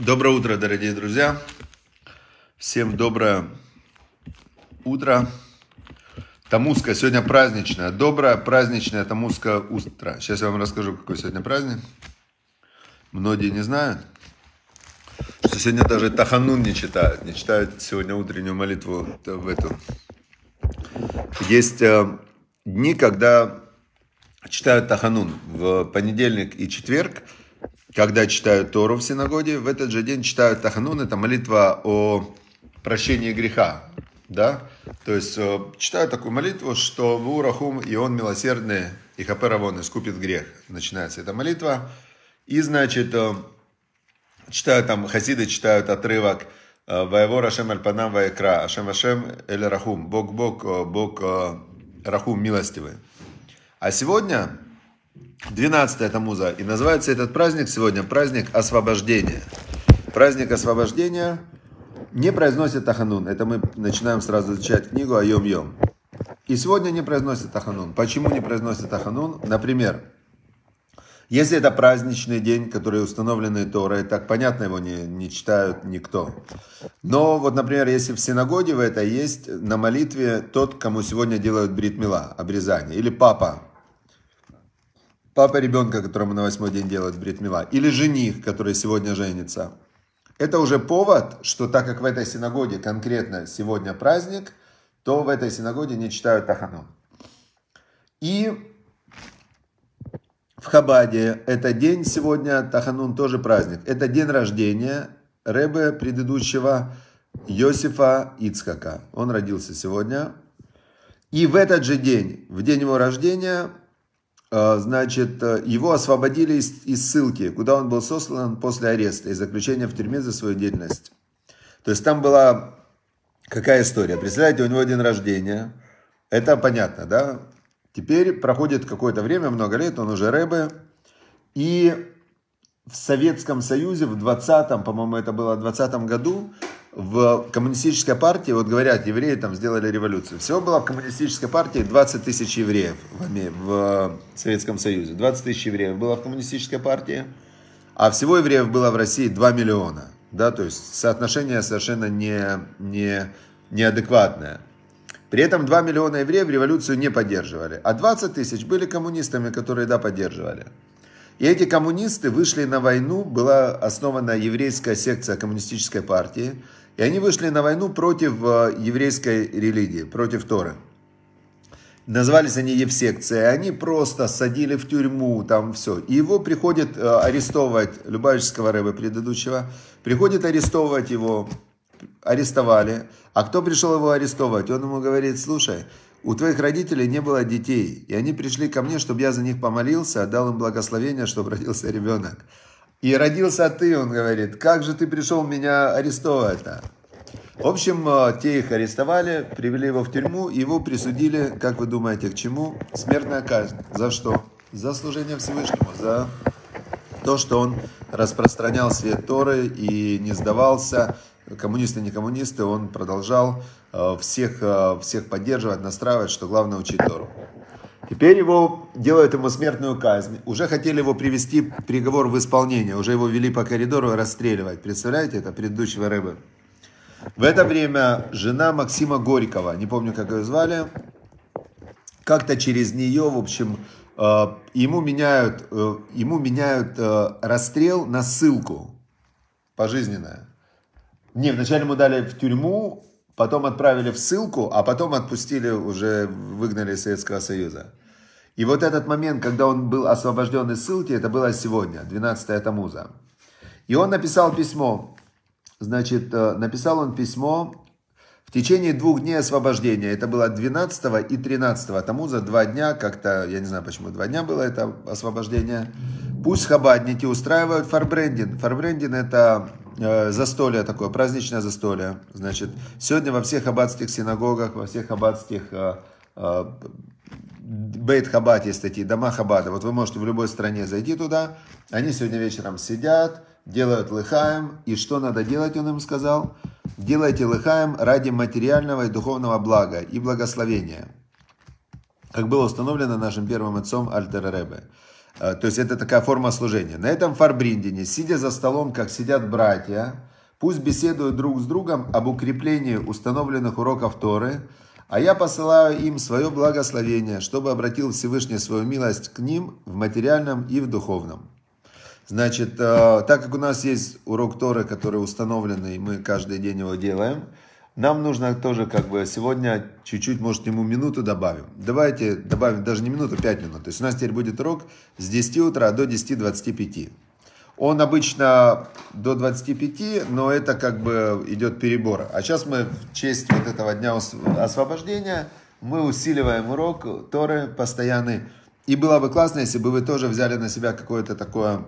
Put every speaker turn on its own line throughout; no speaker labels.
Доброе утро, дорогие друзья. Всем доброе утро. Тамузка сегодня праздничная. Доброе праздничное Тамузка утро. Сейчас я вам расскажу, какой сегодня праздник. Многие не знают, что сегодня даже Таханун не читают. Не читают сегодня утреннюю молитву в эту. Есть э, дни, когда читают Таханун в понедельник и четверг – когда читают Тору в синагоге, в этот же день читают Таханун, это молитва о прощении греха. Да? То есть э, читают такую молитву, что в Урахум и он милосердный, и Хаперавон искупит грех. Начинается эта молитва. И, значит, э, читают там, хасиды читают отрывок э, Ваево Рашем Альпанам Ваекра, Ашем Ашем Эль Рахум, Бог Бог, Бог Рахум милостивый. А сегодня 12 Тамуза. И называется этот праздник сегодня праздник освобождения. Праздник освобождения не произносит Таханун. Это мы начинаем сразу изучать книгу о Йом-Йом. И сегодня не произносит Таханун. Почему не произносит Таханун? Например, если это праздничный день, который установленный Торой, так понятно, его не, не читают никто. Но вот, например, если в синагоге в это есть на молитве тот, кому сегодня делают бритмила, обрезание, или папа, папа ребенка, которому на восьмой день делают бритмила, или жених, который сегодня женится. Это уже повод, что так как в этой синагоге конкретно сегодня праздник, то в этой синагоге не читают Тахану. И в Хабаде это день сегодня, Таханун тоже праздник. Это день рождения Рэбе предыдущего Йосифа Ицкака. Он родился сегодня. И в этот же день, в день его рождения, значит, э, его освободили из, из ссылки, куда он был сослан после ареста и заключения в тюрьме за свою деятельность. То есть там была какая история? Представляете, у него день рождения. Это понятно, да? Теперь проходит какое-то время, много лет, он уже рэбе. И в Советском Союзе в 20-м, по-моему, это было в 20 году, в коммунистической партии, вот говорят, евреи там сделали революцию. Всего было в коммунистической партии 20 тысяч евреев в, в Советском Союзе. 20 тысяч евреев было в коммунистической партии, а всего евреев было в России 2 миллиона. Да, то есть соотношение совершенно не, не, неадекватное. При этом 2 миллиона евреев революцию не поддерживали, а 20 тысяч были коммунистами, которые, да, поддерживали. И эти коммунисты вышли на войну, была основана еврейская секция коммунистической партии, и они вышли на войну против э, еврейской религии, против Торы. Назывались они Евсекцией, они просто садили в тюрьму, там все. И его приходит э, арестовывать, Любавического рэба предыдущего, приходит арестовывать его, арестовали. А кто пришел его арестовывать? Он ему говорит, слушай, у твоих родителей не было детей, и они пришли ко мне, чтобы я за них помолился, отдал им благословение, чтобы родился ребенок. И родился ты, он говорит, как же ты пришел меня арестовывать-то? В общем, э, те их арестовали, привели его в тюрьму, его присудили, как вы думаете, к чему? Смертная казнь. За что? За служение Всевышнему, за то, что он распространял свет Торы и не сдавался, коммунисты, не коммунисты, он продолжал э, всех, э, всех поддерживать, настраивать, что главное учить Тору. Теперь его делают ему смертную казнь. Уже хотели его привести приговор в исполнение. Уже его вели по коридору расстреливать. Представляете, это предыдущего рыбы. В это время жена Максима Горького, не помню, как ее звали, как-то через нее, в общем, э, ему меняют, ему меняют расстрел на ссылку пожизненное. Не, вначале ему дали в тюрьму, потом отправили в ссылку, а потом отпустили, уже выгнали из Советского Союза. И вот этот момент, когда он был освобожден из ссылки, это было сегодня, 12 Тамуза. И он написал письмо. Значит, э, написал он письмо в течение двух дней освобождения. Это было 12 и 13 Тамуза, два дня, как-то, я не знаю, почему два дня было это освобождение. Пусть хабадники устраивают фарбрендинг. Фарбрендинг это Э, застолье такое, праздничное застолье. Значит, сегодня во всех хаббатских синагогах, во всех хаббатских э, э, Бейт Хаббат есть такие, дома Хаббата. Вот вы можете в любой стране зайти туда. Они сегодня вечером сидят, делают лыхаем. И что надо делать, он им сказал? Делайте лыхаем ради материального и духовного блага и благословения. Как было установлено нашим первым отцом Альтер Ребе. Э, то есть это такая форма служения. На этом фарбриндине, сидя за столом, как сидят братья, пусть беседуют друг с другом об укреплении установленных уроков Торы, а я посылаю им свое благословение, чтобы обратил Всевышний свою милость к ним в материальном и в духовном. Значит, э, так как у нас есть урок Торы, который установлен, и мы каждый день его делаем, нам нужно тоже как бы сегодня чуть-чуть, может, ему минуту добавим. Давайте добавим даже не минуту, пять минут. То есть у нас теперь будет урок с 10 утра до 10.25. Он обычно до 25, но это как бы идет перебор. А сейчас мы в честь вот этого дня освобождения, мы усиливаем урок Торы постоянный. И было бы классно, если бы вы тоже взяли на себя какое-то такое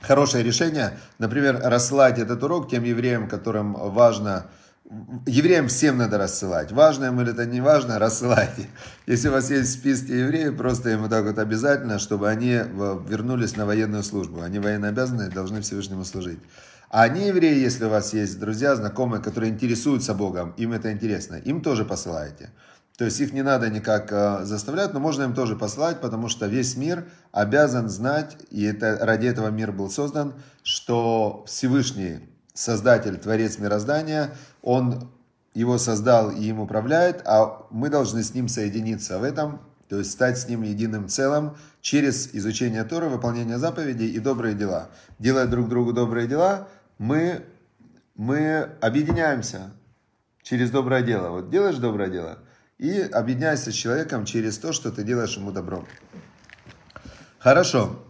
хорошее решение, например, рассылать этот урок тем евреям, которым важно, евреям всем надо рассылать. Важно им или это не важно, рассылайте. Если у вас есть в списке евреев, просто им вот так вот обязательно, чтобы они вернулись на военную службу. Они военнообязанные, должны Всевышнему служить. А не евреи, если у вас есть друзья, знакомые, которые интересуются Богом, им это интересно, им тоже посылайте. То есть их не надо никак э, заставлять, но можно им тоже послать, потому что весь мир обязан знать, и это, ради этого мир был создан, что Всевышний, Создатель, Творец мироздания, Он его создал и им управляет, а мы должны с ним соединиться в этом, то есть стать с ним единым целым через изучение Торы, выполнение заповедей и добрые дела. Делая друг другу добрые дела, мы, мы объединяемся через доброе дело. Вот делаешь доброе дело – и объединяйся с человеком через то, что ты делаешь ему добро. Хорошо.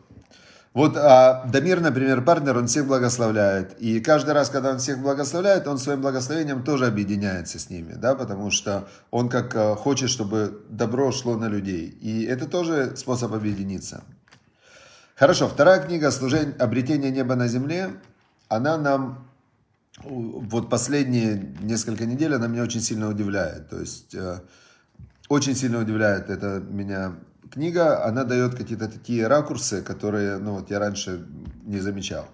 Вот а, Дамир, например, партнер, он всех благословляет. И каждый раз, когда он всех благословляет, он своим благословением тоже объединяется с ними, да, потому что он как а, хочет, чтобы добро шло на людей. И это тоже способ объединиться. Хорошо, вторая книга «Служение, «Обретение неба на земле», она нам вот последние несколько недель она меня очень сильно удивляет. То есть э, очень сильно удивляет это меня книга. Она дает какие-то такие ракурсы, которые ну, вот я раньше не замечал.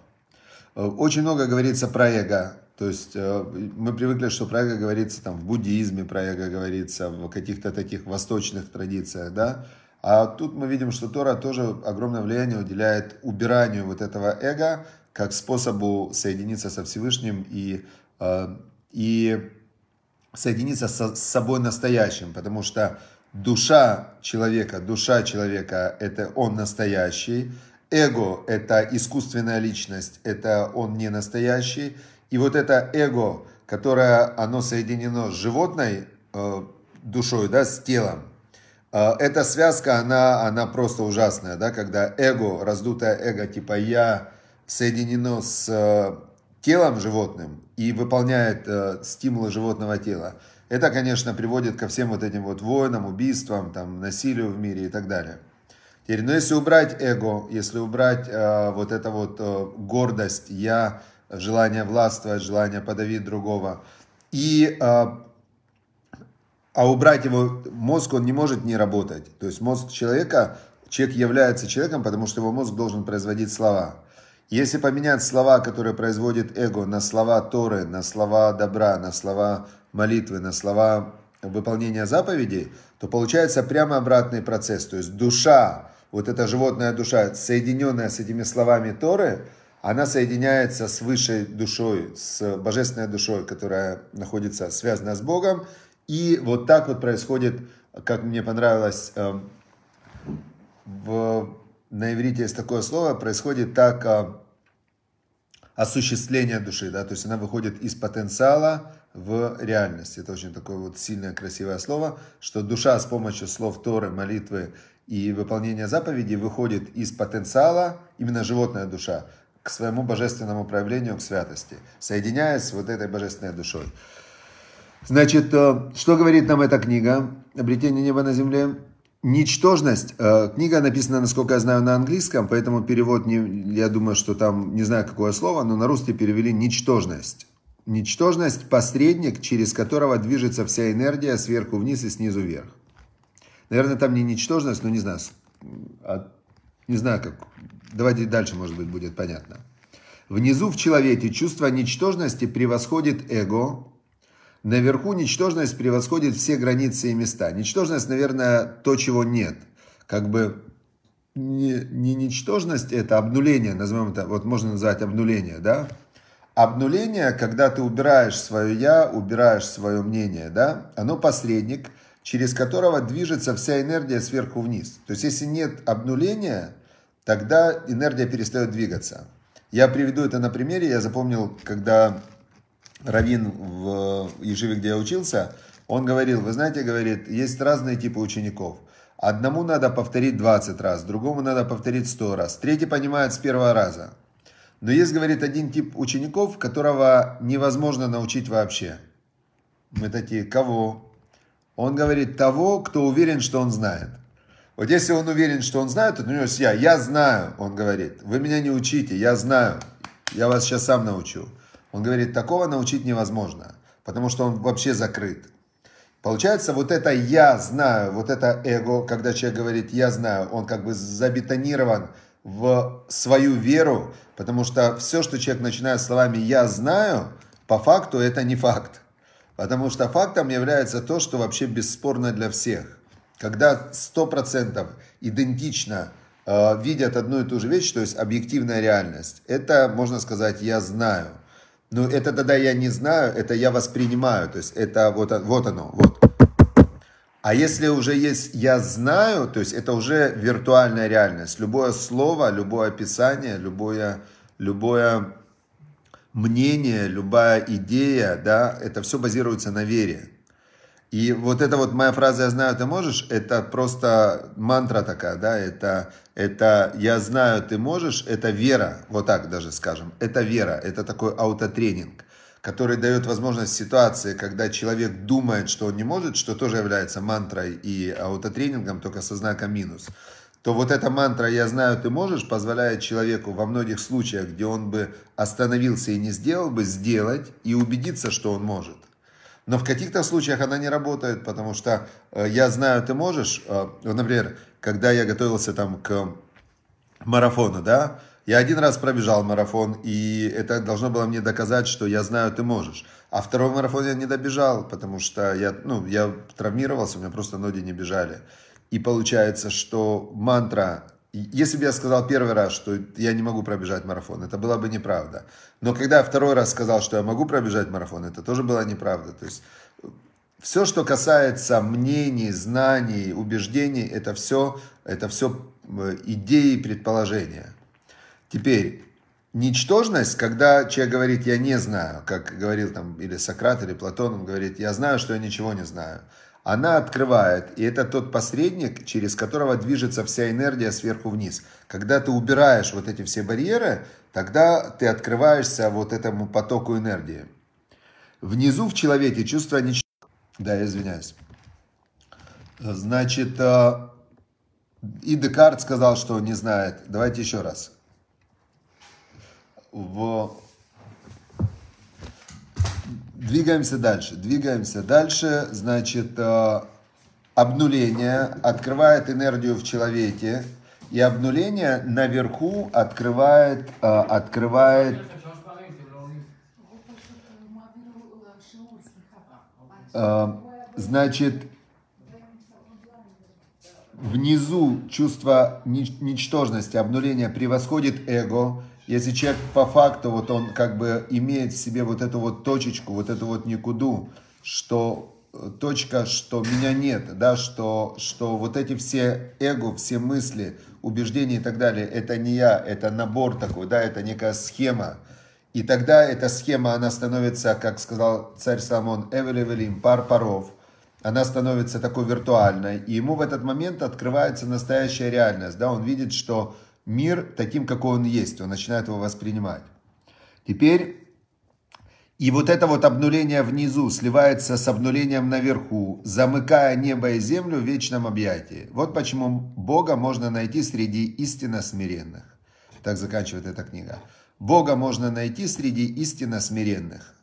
Э, очень много говорится про эго. То есть э, мы привыкли, что про эго говорится там в буддизме, про эго говорится в каких-то таких восточных традициях, да. А тут мы видим, что Тора тоже огромное влияние уделяет убиранию вот этого эго, как способу соединиться со Всевышним и, э, и соединиться со, с собой настоящим, потому что душа человека, душа человека – это он настоящий, эго – это искусственная личность, это он не настоящий, и вот это эго, которое оно соединено с животной э, душой, да, с телом, э, эта связка, она, она просто ужасная, да, когда эго, раздутое эго, типа я, соединено с э, телом животным и выполняет э, стимулы животного тела, это, конечно, приводит ко всем вот этим вот войнам, убийствам, там, насилию в мире и так далее. Теперь, но если убрать эго, если убрать э, вот это вот э, гордость, я, желание властвовать, желание подавить другого, и, э, а убрать его мозг, он не может не работать. То есть мозг человека, человек является человеком, потому что его мозг должен производить слова. Если поменять слова, которые производит эго, на слова Торы, на слова добра, на слова молитвы, на слова выполнения заповедей, то получается прямо обратный процесс. То есть душа, вот эта животная душа, соединенная с этими словами Торы, она соединяется с высшей душой, с божественной душой, которая находится, связана с Богом. И вот так вот происходит, как мне понравилось эм, в на иврите есть такое слово, происходит так осуществление души, да, то есть она выходит из потенциала в реальность. Это очень такое вот сильное, красивое слово, что душа с помощью слов Торы, молитвы и выполнения заповедей выходит из потенциала, именно животная душа, к своему божественному проявлению, к святости, соединяясь с вот этой божественной душой. Значит, э, что говорит нам эта книга «Обретение неба на земле»? Ничтожность. Э, книга написана, насколько я знаю, на английском, поэтому перевод, не, я думаю, что там, не знаю, какое слово, но на русский перевели ничтожность. Ничтожность – посредник, через которого движется вся энергия сверху вниз и снизу вверх. Наверное, там не ничтожность, но не знаю, а, не знаю как. Давайте дальше, может быть, будет понятно. Внизу в человеке чувство ничтожности превосходит эго, Наверху ничтожность превосходит все границы и места. Ничтожность, наверное, то, чего нет. Как бы не, не ничтожность, это обнуление, назовем это, вот можно назвать обнуление, да? Обнуление, когда ты убираешь свое я, убираешь свое мнение, да, оно посредник, через которого движется вся энергия сверху вниз. То есть, если нет обнуления, тогда энергия перестает двигаться. Я приведу это на примере. Я запомнил, когда Равин в Еживе, где я учился, он говорил, вы знаете, говорит, есть разные типы учеников. Одному надо повторить 20 раз, другому надо повторить 100 раз, третий понимает с первого раза. Но есть, говорит, один тип учеников, которого невозможно научить вообще. Мы такие, кого? Он говорит, того, кто уверен, что он знает. Вот если он уверен, что он знает, то у него есть я. Я знаю, он говорит. Вы меня не учите, я знаю. Я вас сейчас сам научу. Он говорит, такого научить невозможно, потому что он вообще закрыт. Получается, вот это «я знаю», вот это эго, когда человек говорит «я знаю», он как бы забетонирован в свою веру, потому что все, что человек начинает словами «я знаю», по факту это не факт. Потому что фактом является то, что вообще бесспорно для всех. Когда 100% идентично э, видят одну и ту же вещь, то есть объективная реальность, это, можно сказать, я знаю. Но это тогда я не знаю, это я воспринимаю, то есть это вот, вот оно, вот. А если уже есть «я знаю», то есть это уже виртуальная реальность. Любое слово, любое описание, любое, любое мнение, любая идея, да, это все базируется на вере. И вот эта вот моя фраза «я знаю, ты можешь» это просто мантра такая, да, это, это «я знаю, ты можешь», это вера, вот так даже скажем, это вера, это такой аутотренинг, который дает возможность ситуации, когда человек думает, что он не может, что тоже является мантрой и аутотренингом, только со знаком минус, то вот эта мантра «я знаю, ты можешь» позволяет человеку во многих случаях, где он бы остановился и не сделал бы, сделать и убедиться, что он может. Но в каких-то случаях она не работает, потому что э, я знаю, ты можешь. Э, например, когда я готовился там к марафону, да, я один раз пробежал марафон, и это должно было мне доказать, что я знаю, ты можешь. А второй марафон я не добежал, потому что я, ну, я травмировался, у меня просто ноги не бежали. И получается, что мантра если бы я сказал первый раз, что я не могу пробежать марафон, это была бы неправда. Но когда я второй раз сказал, что я могу пробежать марафон, это тоже была неправда. То есть все, что касается мнений, знаний, убеждений, это все, это все э, идеи и предположения. Теперь, ничтожность, когда человек говорит, я не знаю, как говорил там или Сократ, или Платон, он говорит, я знаю, что я ничего не знаю она открывает, и это тот посредник, через которого движется вся энергия сверху вниз. Когда ты убираешь вот эти все барьеры, тогда ты открываешься вот этому потоку энергии. Внизу в человеке чувство ничего. Да, я извиняюсь. Значит, э, и Декарт сказал, что не знает. Давайте еще раз. В Двигаемся дальше. Двигаемся дальше. Значит, э, обнуление открывает энергию в человеке. И обнуление наверху открывает, э, открывает э, значит, внизу чувство ничтожности, обнуления превосходит эго, если человек по факту, вот он как бы имеет в себе вот эту вот точечку, вот эту вот никуду, что э, точка, что меня нет, да, что, что вот эти все эго, все мысли, убеждения и так далее, это не я, это набор такой, да, это некая схема. И тогда эта схема, она становится, как сказал царь Соломон, Эвелевелим, пар паров, она становится такой виртуальной, и ему в этот момент открывается настоящая реальность, да, он видит, что мир таким, какой он есть. Он начинает его воспринимать. Теперь, и вот это вот обнуление внизу сливается с обнулением наверху, замыкая небо и землю в вечном объятии. Вот почему Бога можно найти среди истинно смиренных. Так заканчивает эта книга. Бога можно найти среди истинно смиренных.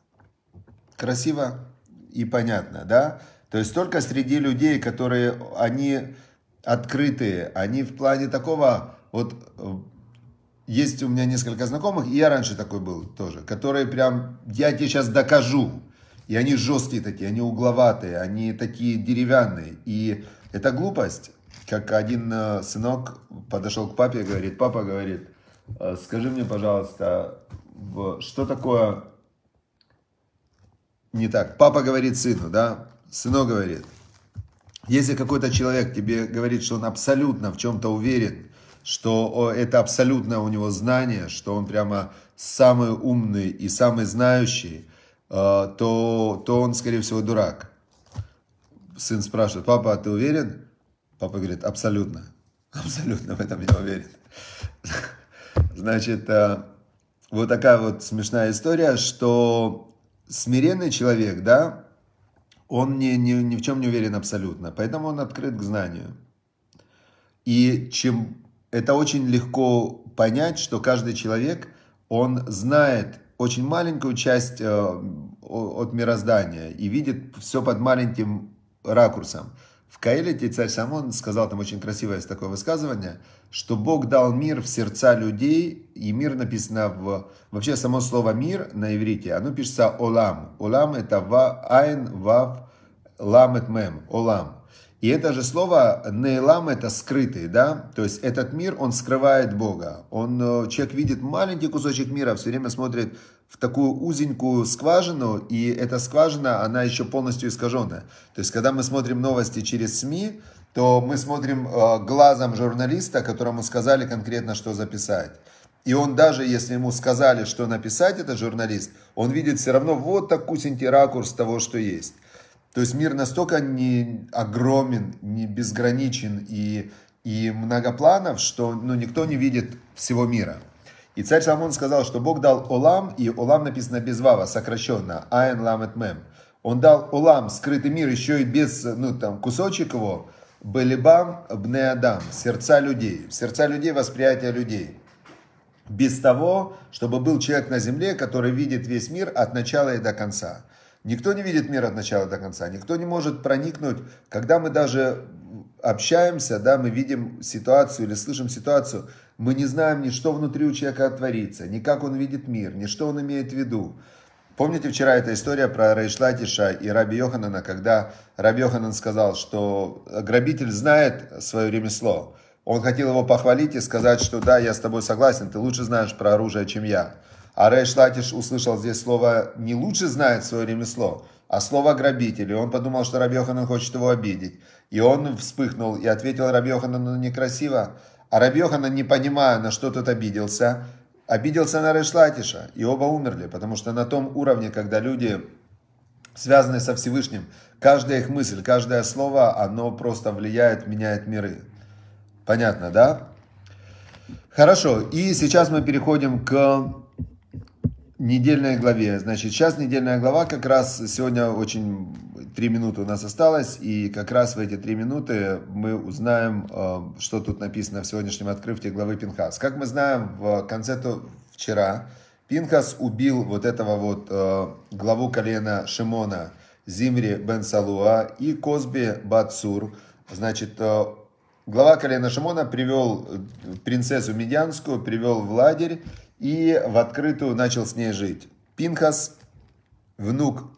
Красиво и понятно, да? То есть только среди людей, которые, они открытые, они в плане такого вот э, есть у меня несколько знакомых, и я раньше такой был тоже, которые прям, я тебе сейчас докажу. И они жесткие такие, они угловатые, они такие деревянные. И это глупость. как один э, сынок подошел к папе и говорит, папа говорит, «Э, скажи мне, пожалуйста, что такое не так? Папа говорит сыну, да, сынок говорит, если какой-то человек тебе говорит, что он абсолютно в чем-то уверен, что это абсолютно у него знание, что он прямо самый умный и самый знающий, э, то, то он, скорее всего, дурак. Сын спрашивает, папа, а ты уверен? Папа говорит, абсолютно. Абсолютно в этом я уверен. Значит, э, вот такая вот смешная история, что смиренный человек, да, он ни, ни, ни в чем не уверен абсолютно, поэтому он открыт к знанию. И чем это очень легко понять, что каждый человек, он знает очень маленькую часть э, от мироздания и видит все под маленьким ракурсом. В Каэлите царь Самон сказал, там очень красивое такое высказывание, что Бог дал мир в сердца людей, и мир написано в... Вообще само слово «мир» на иврите, оно пишется «олам». «Олам» это ва, «айн», «вав», «ламет мем», «олам». И это же слово «нейлам» это скрытый, да, то есть этот мир, он скрывает Бога. Он, э, человек видит маленький кусочек мира, все время смотрит в такую узенькую скважину, и эта скважина, она еще полностью искаженная. То есть, когда мы смотрим новости через СМИ, то мы смотрим э, глазом журналиста, которому сказали конкретно, что записать. И он даже, если ему сказали, что написать, этот журналист, он видит все равно вот такой ракурс того, что есть. То есть мир настолько не огромен, не безграничен и, и многопланов, что ну, никто не видит всего мира. И царь Соломон сказал, что Бог дал Олам, и Олам написано без вава, сокращенно, Айн Ламет Мем. Он дал Олам, скрытый мир, еще и без, ну там, кусочек его, Белибам Бнеадам, сердца людей, сердца людей, восприятие людей. Без того, чтобы был человек на земле, который видит весь мир от начала и до конца. Никто не видит мир от начала до конца, никто не может проникнуть, когда мы даже общаемся, да, мы видим ситуацию или слышим ситуацию, мы не знаем ни что внутри у человека творится, ни как он видит мир, ни что он имеет в виду. Помните вчера эта история про Рейшлатиша и Раби Йоханана, когда Раби Йоханан сказал, что грабитель знает свое ремесло. Он хотел его похвалить и сказать, что да, я с тобой согласен, ты лучше знаешь про оружие, чем я. А Рейш Латиш услышал здесь слово «не лучше знает свое ремесло», а слово «грабитель». И он подумал, что Раби Йоханан хочет его обидеть. И он вспыхнул и ответил Раби Йоханану некрасиво. А Раби Йоханан, не понимая, на что тот обиделся, обиделся на Рейш Латиша. И оба умерли, потому что на том уровне, когда люди связаны со Всевышним, каждая их мысль, каждое слово, оно просто влияет, меняет миры. Понятно, да? Хорошо, и сейчас мы переходим к недельной главе. Значит, сейчас недельная глава, как раз сегодня очень три минуты у нас осталось, и как раз в эти три минуты мы узнаем, э, что тут написано в сегодняшнем открытии главы Пинхас. Как мы знаем, в конце то вчера Пинхас убил вот этого вот э, главу колена Шимона Зимри бен Салуа и Козби Бацур. Значит, э, глава колена Шимона привел принцессу Медянскую, привел в лагерь, и в открытую начал с ней жить. Пинхас, внук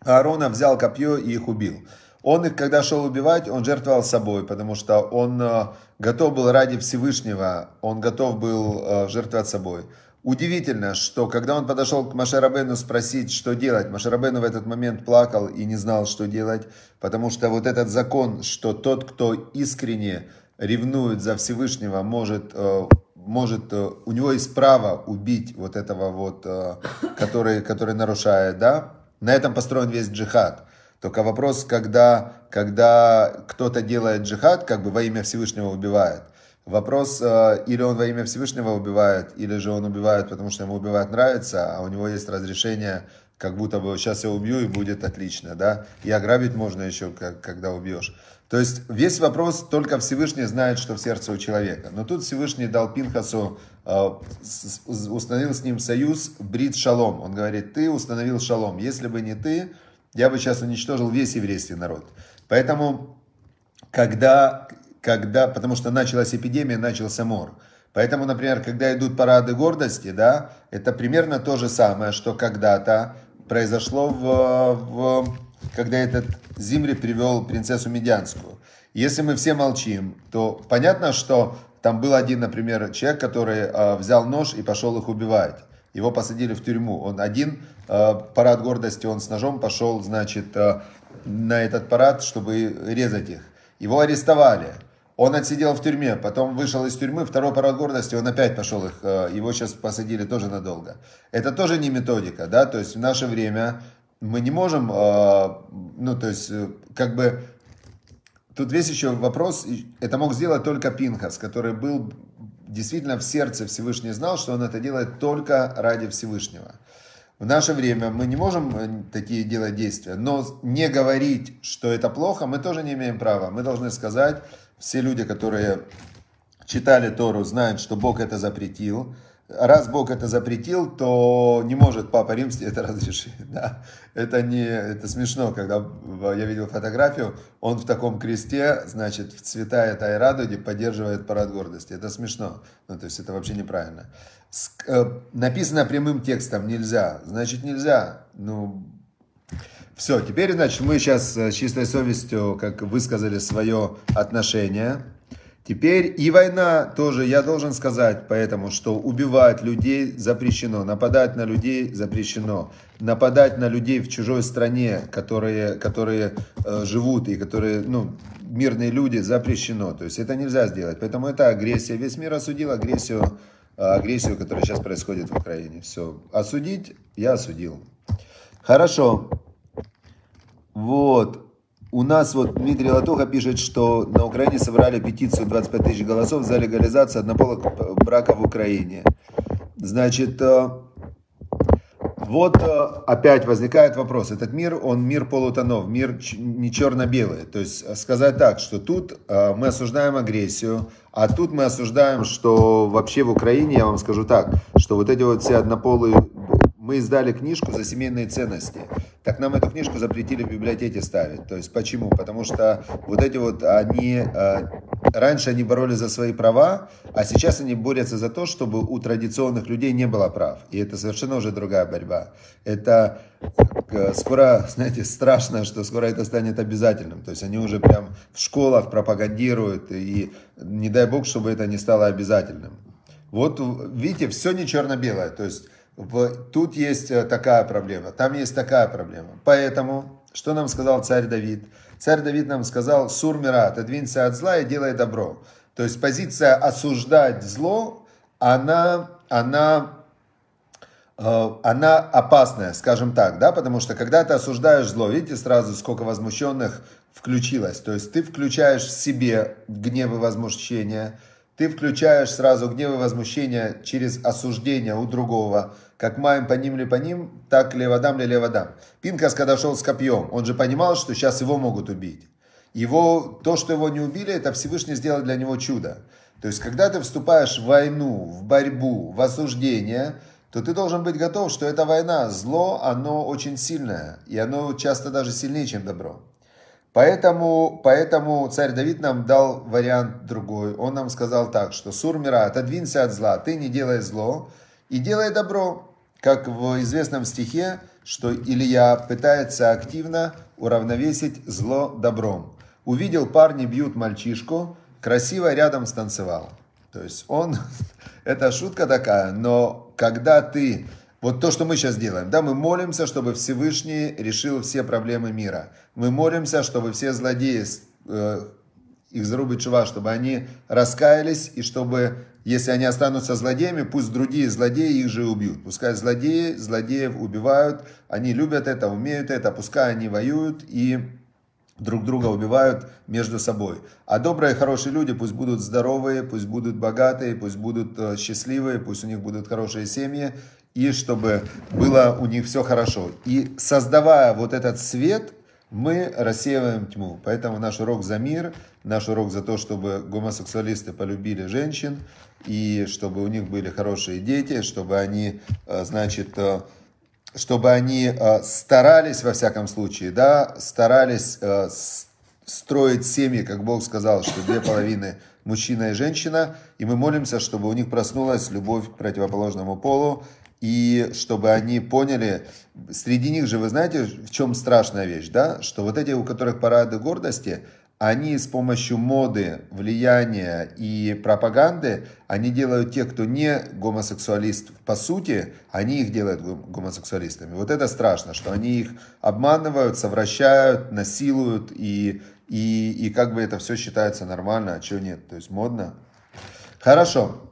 Аарона, взял копье и их убил. Он их, когда шел убивать, он жертвовал собой, потому что он э, готов был ради Всевышнего, он готов был э, жертвовать собой. Удивительно, что когда он подошел к Машарабену спросить, что делать, Машарабену в этот момент плакал и не знал, что делать, потому что вот этот закон, что тот, кто искренне ревнует за Всевышнего, может э, может, э, у него есть право убить вот этого вот, э, который, который нарушает, да? На этом построен весь джихад. Только вопрос, когда, когда кто-то делает джихад, как бы во имя Всевышнего убивает. Вопрос, э, или он во имя Всевышнего убивает, или же он убивает, потому что ему убивать нравится, а у него есть разрешение, как будто бы сейчас я убью и будет отлично, да? И ограбить можно еще, как, когда убьешь. То есть весь вопрос только Всевышний знает, что в сердце у человека. Но тут Всевышний дал Пинхасу, э, установил с ним союз Брит Шалом. Он говорит, ты установил Шалом. Если бы не ты, я бы сейчас уничтожил весь еврейский народ. Поэтому, когда, когда, потому что началась эпидемия, начался мор. Поэтому, например, когда идут парады гордости, да, это примерно то же самое, что когда-то произошло в, в когда этот Зимри привел принцессу Медянскую. Если мы все молчим, то понятно, что там был один, например, человек, который э, взял нож и пошел их убивать. Его посадили в тюрьму. Он один, э, парад гордости, он с ножом пошел, значит, э, на этот парад, чтобы резать их. Его арестовали. Он отсидел в тюрьме, потом вышел из тюрьмы, второй парад гордости, он опять пошел их, э, его сейчас посадили тоже надолго. Это тоже не методика, да, то есть в наше время мы не можем, э, ну, то есть, э, как бы, тут весь еще вопрос, это мог сделать только Пинхас, который был действительно в сердце Всевышний знал, что он это делает только ради Всевышнего. В наше время мы не можем такие делать действия, но не говорить, что это плохо, мы тоже не имеем права. Мы должны сказать, все люди, которые читали Тору, знают, что Бог это запретил. Раз Бог это запретил, то не может Папа Римский это разрешить. Да? Это, не, это смешно, когда я видел фотографию, он в таком кресте, значит, в цвета этой радуги поддерживает парад гордости. Это смешно. Ну, то есть это вообще неправильно. Э, написано прямым текстом нельзя. Значит, нельзя. Ну, все, теперь, значит, мы сейчас э, с чистой совестью, как высказали свое отношение. Теперь и война тоже, я должен сказать, поэтому, что убивать людей запрещено, нападать на людей запрещено, нападать на людей в чужой стране, которые, которые э, живут и которые, ну, мирные люди, запрещено. То есть это нельзя сделать. Поэтому это агрессия. Весь мир осудил агрессию, э, агрессию, которая сейчас происходит в Украине. Все. Осудить я осудил. Хорошо. Вот. У нас вот Дмитрий Латуха пишет, что на Украине собрали петицию 25 тысяч голосов за легализацию однополых браков в Украине. Значит, э, вот э, опять возникает вопрос. Этот мир, он мир полутонов, мир не черно-белый. То есть сказать так, что тут э, мы осуждаем агрессию, а тут мы осуждаем, что вообще в Украине, я вам скажу так, что вот эти вот все однополые мы издали книжку за семейные ценности. Так нам эту книжку запретили в библиотеке ставить. То есть почему? Потому что вот эти вот, они, э, раньше они боролись за свои права, а сейчас они борются за то, чтобы у традиционных людей не было прав. И это совершенно уже другая борьба. Это э, скоро, знаете, страшно, что скоро это станет обязательным. То есть они уже прям в школах пропагандируют, и не дай бог, чтобы это не стало обязательным. Вот видите, все не черно-белое. То есть тут есть э, такая проблема, там есть такая проблема. Поэтому, что нам сказал царь Давид? Царь Давид нам сказал, Сурмира, отодвинься от зла и делай добро. То есть позиция осуждать зло, она, она, э, она опасная, скажем так, да, потому что когда ты осуждаешь зло, видите сразу, сколько возмущенных включилось. То есть ты включаешь в себе гнев и возмущение, ты включаешь сразу гнев и возмущение через осуждение у другого, как маем по ним ли по ним, так ли водам ли водам. Пинкас, когда шел с копьем, он же понимал, что сейчас его могут убить. Его, то, что его не убили, это Всевышний сделал для него чудо. То есть, когда ты вступаешь в войну, в борьбу, в осуждение, то ты должен быть готов, что эта война, зло, оно очень сильное, и оно часто даже сильнее, чем добро. Поэтому, поэтому царь Давид нам дал вариант другой. Он нам сказал так, что Сурмира, отодвинься от зла, ты не делай зло и делай добро. Как в известном стихе, что Илья пытается активно уравновесить зло добром. Увидел, парни бьют мальчишку, красиво рядом станцевал. То есть он, это шутка такая, но когда ты вот то, что мы сейчас делаем. Да, мы молимся, чтобы Всевышний решил все проблемы мира. Мы молимся, чтобы все злодеи, э, их зарубит чува, чтобы они раскаялись, и чтобы, если они останутся злодеями, пусть другие злодеи их же убьют. Пускай злодеи злодеев убивают, они любят это, умеют это, пускай они воюют и друг друга убивают между собой. А добрые, хорошие люди пусть будут здоровые, пусть будут богатые, пусть будут э, счастливые, пусть у них будут хорошие семьи, и чтобы было у них все хорошо. И создавая вот этот свет, мы рассеиваем тьму. Поэтому наш урок за мир, наш урок за то, чтобы гомосексуалисты полюбили женщин, и чтобы у них были хорошие дети, чтобы они, э, значит, э, чтобы они э, старались, во всяком случае, да, старались строить семьи, как Бог сказал, что две половины мужчина и женщина, и мы молимся, чтобы у них проснулась любовь к противоположному полу, и чтобы они поняли, среди них же, вы знаете, в чем страшная вещь, да, что вот эти, у которых парады гордости, они с помощью моды, влияния и пропаганды, они делают тех, кто не гомосексуалист по сути, они их делают гомосексуалистами. Вот это страшно, что они их обманывают, совращают, насилуют, и, и, и как бы это все считается нормально, а что нет, то есть модно. Хорошо.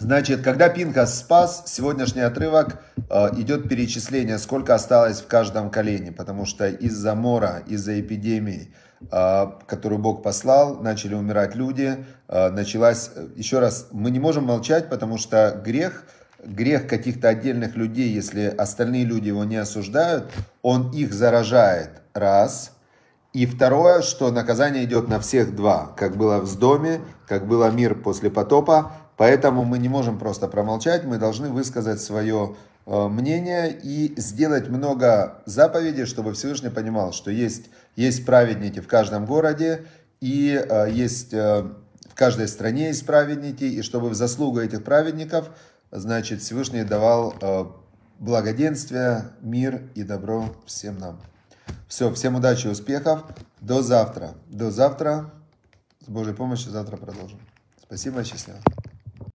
Значит, когда Пинхас спас, сегодняшний отрывок э, идет перечисление, сколько осталось в каждом колене, потому что из-за мора, из-за эпидемии, э, которую Бог послал, начали умирать люди, э, началась, еще раз, мы не можем молчать, потому что грех, грех каких-то отдельных людей, если остальные люди его не осуждают, он их заражает, раз. И второе, что наказание идет на всех два, как было в Сдоме, как было мир после потопа, Поэтому мы не можем просто промолчать, мы должны высказать свое э, мнение и сделать много заповедей, чтобы Всевышний понимал, что есть, есть праведники в каждом городе и э, есть э, в каждой стране есть праведники, и чтобы в заслугу этих праведников, значит, Всевышний давал благоденствие, мир и добро всем нам. Все, всем удачи и успехов. До завтра. До завтра. С Божьей помощью завтра продолжим. Спасибо, счастливо.